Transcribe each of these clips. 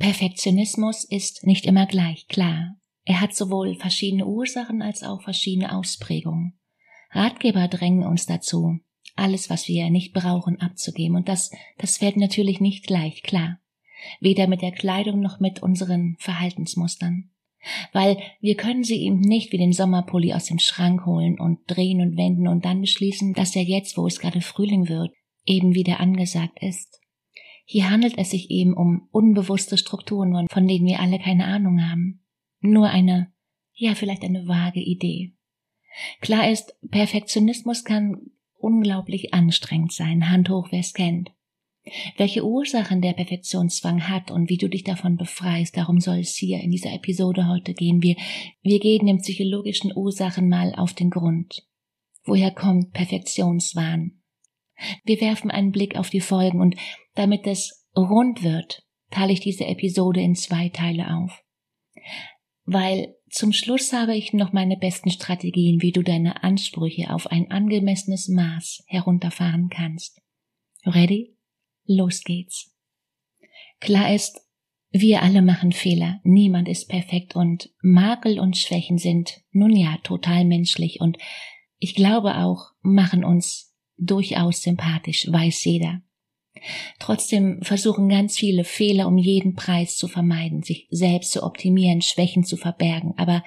Perfektionismus ist nicht immer gleich klar. Er hat sowohl verschiedene Ursachen als auch verschiedene Ausprägungen. Ratgeber drängen uns dazu, alles, was wir nicht brauchen, abzugeben, und das, das fällt natürlich nicht gleich klar. Weder mit der Kleidung noch mit unseren Verhaltensmustern. Weil wir können sie eben nicht wie den Sommerpulli aus dem Schrank holen und drehen und wenden und dann beschließen, dass er jetzt, wo es gerade Frühling wird, eben wieder angesagt ist. Hier handelt es sich eben um unbewusste Strukturen, von denen wir alle keine Ahnung haben. Nur eine, ja, vielleicht eine vage Idee. Klar ist, Perfektionismus kann unglaublich anstrengend sein, Hand hoch, wer es kennt. Welche Ursachen der Perfektionszwang hat und wie du dich davon befreist, darum soll es hier in dieser Episode heute gehen. Wir, wir gehen den psychologischen Ursachen mal auf den Grund. Woher kommt Perfektionswahn? Wir werfen einen Blick auf die Folgen und damit es rund wird, teile ich diese Episode in zwei Teile auf. Weil zum Schluss habe ich noch meine besten Strategien, wie du deine Ansprüche auf ein angemessenes Maß herunterfahren kannst. Ready? Los geht's. Klar ist, wir alle machen Fehler, niemand ist perfekt und Makel und Schwächen sind nun ja total menschlich und ich glaube auch, machen uns durchaus sympathisch, weiß jeder. Trotzdem versuchen ganz viele Fehler um jeden Preis zu vermeiden, sich selbst zu optimieren, Schwächen zu verbergen. Aber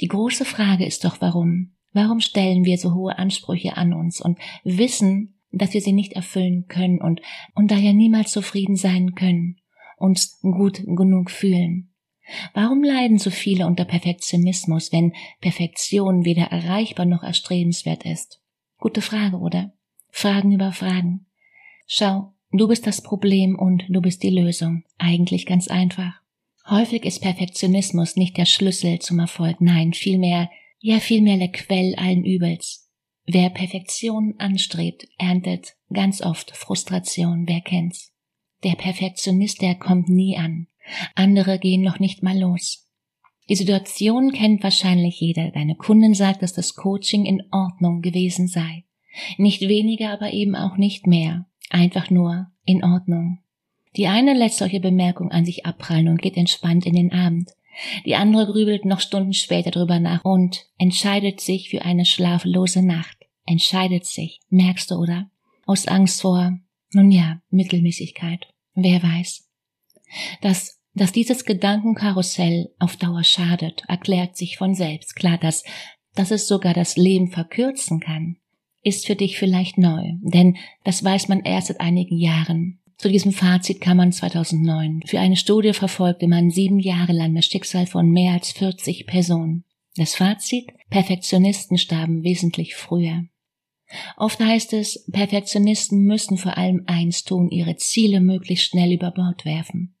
die große Frage ist doch warum? Warum stellen wir so hohe Ansprüche an uns und wissen, dass wir sie nicht erfüllen können und, und daher niemals zufrieden sein können, uns gut genug fühlen? Warum leiden so viele unter Perfektionismus, wenn Perfektion weder erreichbar noch erstrebenswert ist? Gute Frage, oder? Fragen über Fragen. Schau, du bist das Problem und du bist die Lösung. Eigentlich ganz einfach. Häufig ist Perfektionismus nicht der Schlüssel zum Erfolg, nein, vielmehr, ja vielmehr der Quell allen Übels. Wer Perfektion anstrebt, erntet ganz oft Frustration, wer kennt's? Der Perfektionist, der kommt nie an. Andere gehen noch nicht mal los. Die Situation kennt wahrscheinlich jeder. Deine Kundin sagt, dass das Coaching in Ordnung gewesen sei. Nicht weniger, aber eben auch nicht mehr. Einfach nur in Ordnung. Die eine lässt solche Bemerkungen an sich abprallen und geht entspannt in den Abend. Die andere grübelt noch Stunden später drüber nach und entscheidet sich für eine schlaflose Nacht. Entscheidet sich, merkst du, oder? Aus Angst vor, nun ja, Mittelmäßigkeit. Wer weiß. Dass, dass dieses Gedankenkarussell auf Dauer schadet, erklärt sich von selbst. Klar, dass, dass es sogar das Leben verkürzen kann ist für dich vielleicht neu, denn das weiß man erst seit einigen Jahren. Zu diesem Fazit kam man 2009. Für eine Studie verfolgte man sieben Jahre lang das Schicksal von mehr als 40 Personen. Das Fazit? Perfektionisten starben wesentlich früher. Oft heißt es, Perfektionisten müssen vor allem eins tun, ihre Ziele möglichst schnell über Bord werfen.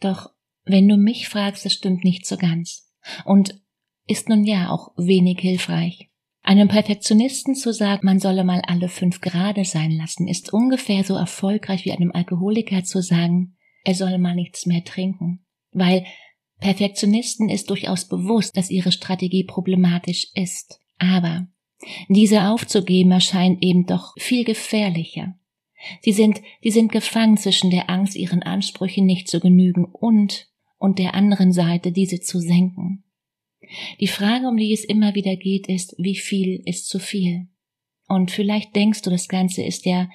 Doch wenn du mich fragst, das stimmt nicht so ganz. Und ist nun ja auch wenig hilfreich. Einem Perfektionisten zu sagen, man solle mal alle fünf Grade sein lassen, ist ungefähr so erfolgreich wie einem Alkoholiker zu sagen, er solle mal nichts mehr trinken. Weil Perfektionisten ist durchaus bewusst, dass ihre Strategie problematisch ist. Aber diese aufzugeben erscheint eben doch viel gefährlicher. Sie sind, sie sind gefangen zwischen der Angst, ihren Ansprüchen nicht zu genügen und, und der anderen Seite, diese zu senken. Die Frage, um die es immer wieder geht, ist, wie viel ist zu viel? Und vielleicht denkst du, das Ganze ist ja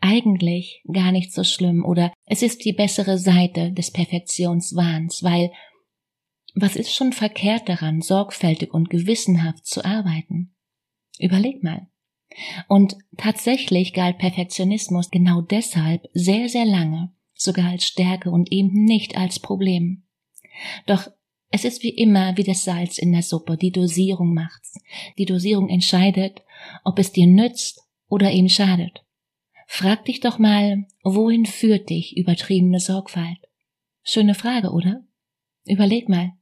eigentlich gar nicht so schlimm oder es ist die bessere Seite des Perfektionswahns, weil was ist schon verkehrt daran, sorgfältig und gewissenhaft zu arbeiten? Überleg mal. Und tatsächlich galt Perfektionismus genau deshalb sehr, sehr lange sogar als Stärke und eben nicht als Problem. Doch es ist wie immer wie das Salz in der Suppe, die Dosierung macht's. Die Dosierung entscheidet, ob es dir nützt oder eben schadet. Frag dich doch mal, wohin führt dich übertriebene Sorgfalt? Schöne Frage, oder? Überleg mal.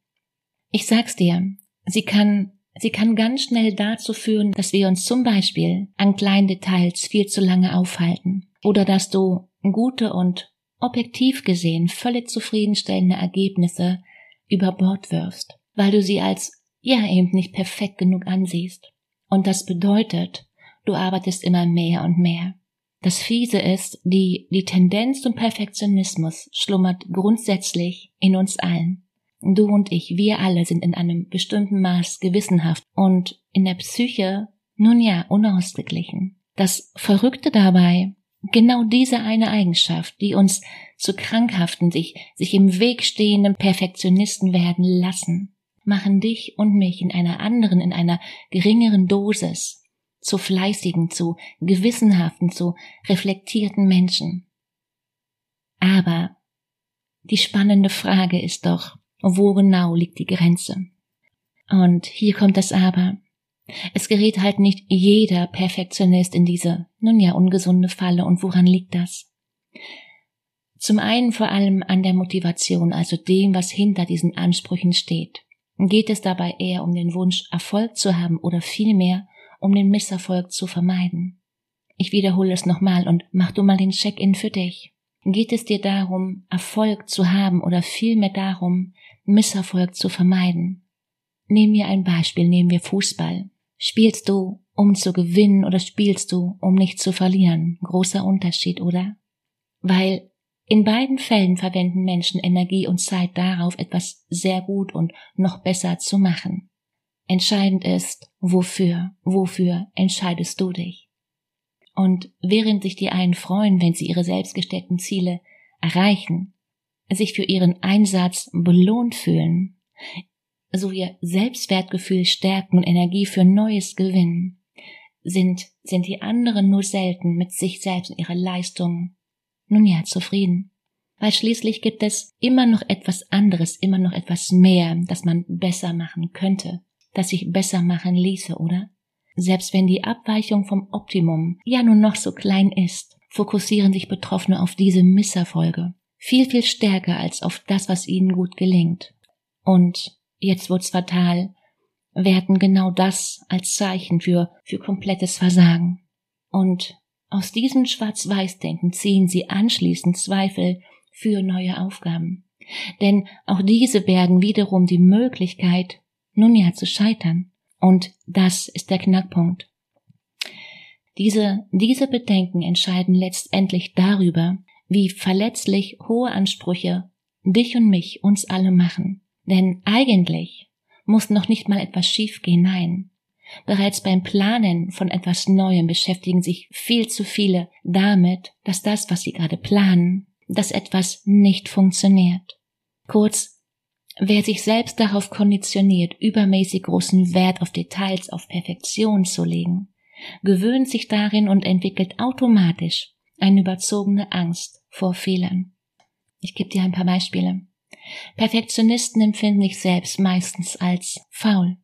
Ich sag's dir, sie kann, sie kann ganz schnell dazu führen, dass wir uns zum Beispiel an kleinen Details viel zu lange aufhalten oder dass du gute und objektiv gesehen völlig zufriedenstellende Ergebnisse über Bord wirfst, weil du sie als ja eben nicht perfekt genug ansiehst. Und das bedeutet, du arbeitest immer mehr und mehr. Das Fiese ist, die, die Tendenz zum Perfektionismus schlummert grundsätzlich in uns allen. Du und ich, wir alle sind in einem bestimmten Maß gewissenhaft und in der Psyche, nun ja, unausgeglichen. Das Verrückte dabei, genau diese eine Eigenschaft, die uns zu krankhaften, sich, sich im Weg stehenden Perfektionisten werden lassen, machen dich und mich in einer anderen, in einer geringeren Dosis zu fleißigen, zu gewissenhaften, zu reflektierten Menschen. Aber die spannende Frage ist doch, wo genau liegt die Grenze? Und hier kommt das Aber. Es gerät halt nicht jeder Perfektionist in diese, nun ja, ungesunde Falle. Und woran liegt das? Zum einen vor allem an der Motivation, also dem, was hinter diesen Ansprüchen steht. Geht es dabei eher um den Wunsch, Erfolg zu haben oder vielmehr um den Misserfolg zu vermeiden? Ich wiederhole es nochmal und mach du mal den Check-in für dich. Geht es dir darum, Erfolg zu haben oder vielmehr darum, Misserfolg zu vermeiden? Nehmen wir ein Beispiel, nehmen wir Fußball. Spielst du, um zu gewinnen oder spielst du, um nicht zu verlieren? Großer Unterschied, oder? Weil in beiden Fällen verwenden Menschen Energie und Zeit darauf, etwas sehr gut und noch besser zu machen. Entscheidend ist, wofür, wofür entscheidest du dich? Und während sich die einen freuen, wenn sie ihre selbstgesteckten Ziele erreichen, sich für ihren Einsatz belohnt fühlen, so ihr Selbstwertgefühl stärken und Energie für Neues gewinnen, sind, sind die anderen nur selten mit sich selbst und ihrer Leistung nun ja zufrieden. Weil schließlich gibt es immer noch etwas anderes, immer noch etwas mehr, das man besser machen könnte, das sich besser machen ließe, oder? Selbst wenn die Abweichung vom Optimum ja nur noch so klein ist, fokussieren sich Betroffene auf diese Misserfolge viel, viel stärker als auf das, was ihnen gut gelingt. Und jetzt wird's fatal, werten genau das als Zeichen für, für komplettes Versagen. Und aus diesem Schwarz-Weiß-Denken ziehen sie anschließend Zweifel für neue Aufgaben. Denn auch diese bergen wiederum die Möglichkeit, nun ja zu scheitern. Und das ist der Knackpunkt. Diese, diese Bedenken entscheiden letztendlich darüber, wie verletzlich hohe Ansprüche dich und mich, uns alle machen. Denn eigentlich muss noch nicht mal etwas schiefgehen, nein. Bereits beim Planen von etwas Neuem beschäftigen sich viel zu viele damit, dass das, was sie gerade planen, dass etwas nicht funktioniert. Kurz, wer sich selbst darauf konditioniert, übermäßig großen Wert auf Details, auf Perfektion zu legen, gewöhnt sich darin und entwickelt automatisch eine überzogene Angst vor Fehlern. Ich gebe dir ein paar Beispiele. Perfektionisten empfinden sich selbst meistens als faul.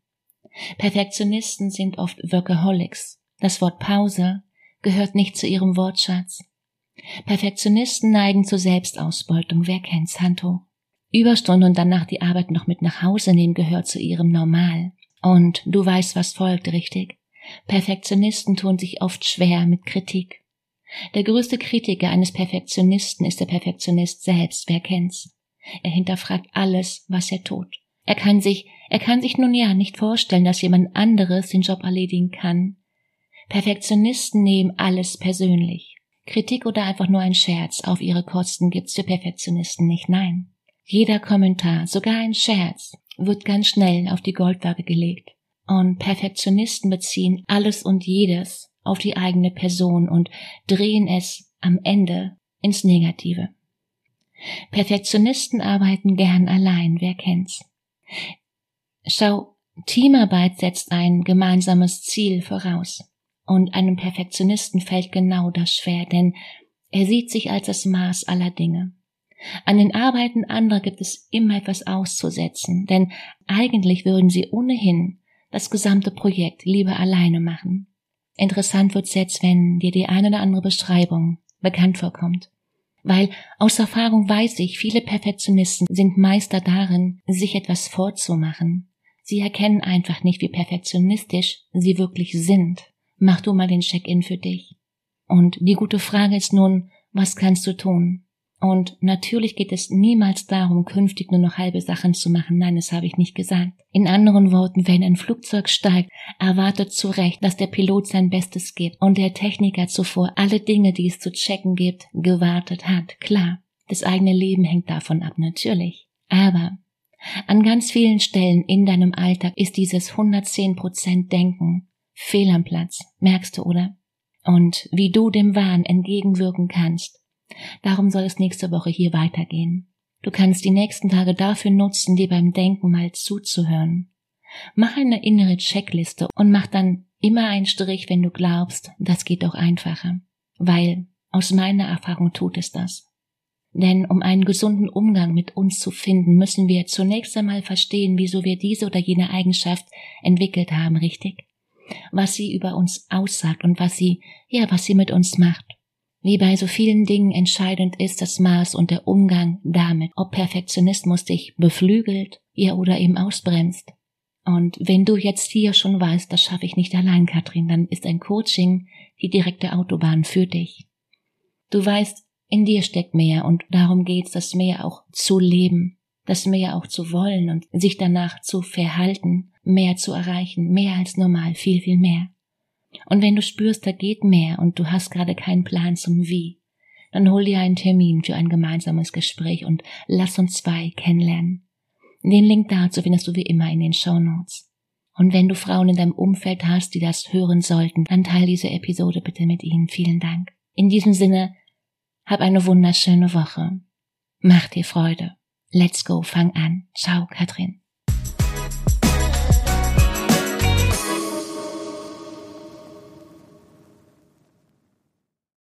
Perfektionisten sind oft Workaholics. Das Wort Pause gehört nicht zu ihrem Wortschatz. Perfektionisten neigen zur Selbstausbeutung. Wer kennt's? Hand hoch. Überstunden und danach die Arbeit noch mit nach Hause nehmen gehört zu ihrem Normal. Und du weißt, was folgt, richtig? Perfektionisten tun sich oft schwer mit Kritik. Der größte Kritiker eines Perfektionisten ist der Perfektionist selbst, wer kennt's? Er hinterfragt alles, was er tut. Er kann sich, er kann sich nun ja nicht vorstellen, dass jemand anderes den Job erledigen kann. Perfektionisten nehmen alles persönlich. Kritik oder einfach nur ein Scherz auf ihre Kosten gibt's für Perfektionisten nicht, nein. Jeder Kommentar, sogar ein Scherz, wird ganz schnell auf die Goldwaage gelegt. Und Perfektionisten beziehen alles und jedes auf die eigene Person und drehen es am Ende ins Negative. Perfektionisten arbeiten gern allein, wer kennt's? Schau, Teamarbeit setzt ein gemeinsames Ziel voraus. Und einem Perfektionisten fällt genau das schwer, denn er sieht sich als das Maß aller Dinge. An den Arbeiten anderer gibt es immer etwas auszusetzen, denn eigentlich würden sie ohnehin das gesamte Projekt lieber alleine machen. Interessant wird's jetzt, wenn dir die eine oder andere Beschreibung bekannt vorkommt. Weil aus Erfahrung weiß ich, viele Perfektionisten sind Meister darin, sich etwas vorzumachen. Sie erkennen einfach nicht, wie perfektionistisch sie wirklich sind. Mach du mal den Check-in für dich. Und die gute Frage ist nun, was kannst du tun? Und natürlich geht es niemals darum, künftig nur noch halbe Sachen zu machen. Nein, das habe ich nicht gesagt. In anderen Worten, wenn ein Flugzeug steigt, erwartet zu Recht, dass der Pilot sein Bestes gibt und der Techniker zuvor alle Dinge, die es zu checken gibt, gewartet hat. Klar, das eigene Leben hängt davon ab, natürlich. Aber an ganz vielen Stellen in deinem Alltag ist dieses 110% Denken fehl am Platz. Merkst du, oder? Und wie du dem Wahn entgegenwirken kannst, Darum soll es nächste Woche hier weitergehen. Du kannst die nächsten Tage dafür nutzen, dir beim Denken mal zuzuhören. Mach eine innere Checkliste und mach dann immer einen Strich, wenn du glaubst, das geht doch einfacher. Weil aus meiner Erfahrung tut es das. Denn um einen gesunden Umgang mit uns zu finden, müssen wir zunächst einmal verstehen, wieso wir diese oder jene Eigenschaft entwickelt haben, richtig? Was sie über uns aussagt und was sie, ja, was sie mit uns macht. Wie bei so vielen Dingen entscheidend ist das Maß und der Umgang damit, ob Perfektionismus dich beflügelt, ihr oder eben ausbremst. Und wenn du jetzt hier schon weißt, das schaffe ich nicht allein, Katrin, dann ist ein Coaching die direkte Autobahn für dich. Du weißt, in dir steckt mehr und darum geht's, das mehr auch zu leben, das mehr auch zu wollen und sich danach zu verhalten, mehr zu erreichen, mehr als normal, viel, viel mehr. Und wenn du spürst, da geht mehr und du hast gerade keinen Plan zum Wie, dann hol dir einen Termin für ein gemeinsames Gespräch und lass uns zwei kennenlernen. Den Link dazu findest du wie immer in den Show Notes. Und wenn du Frauen in deinem Umfeld hast, die das hören sollten, dann teile diese Episode bitte mit ihnen. Vielen Dank. In diesem Sinne, hab eine wunderschöne Woche. Mach dir Freude. Let's go, fang an. Ciao, Katrin.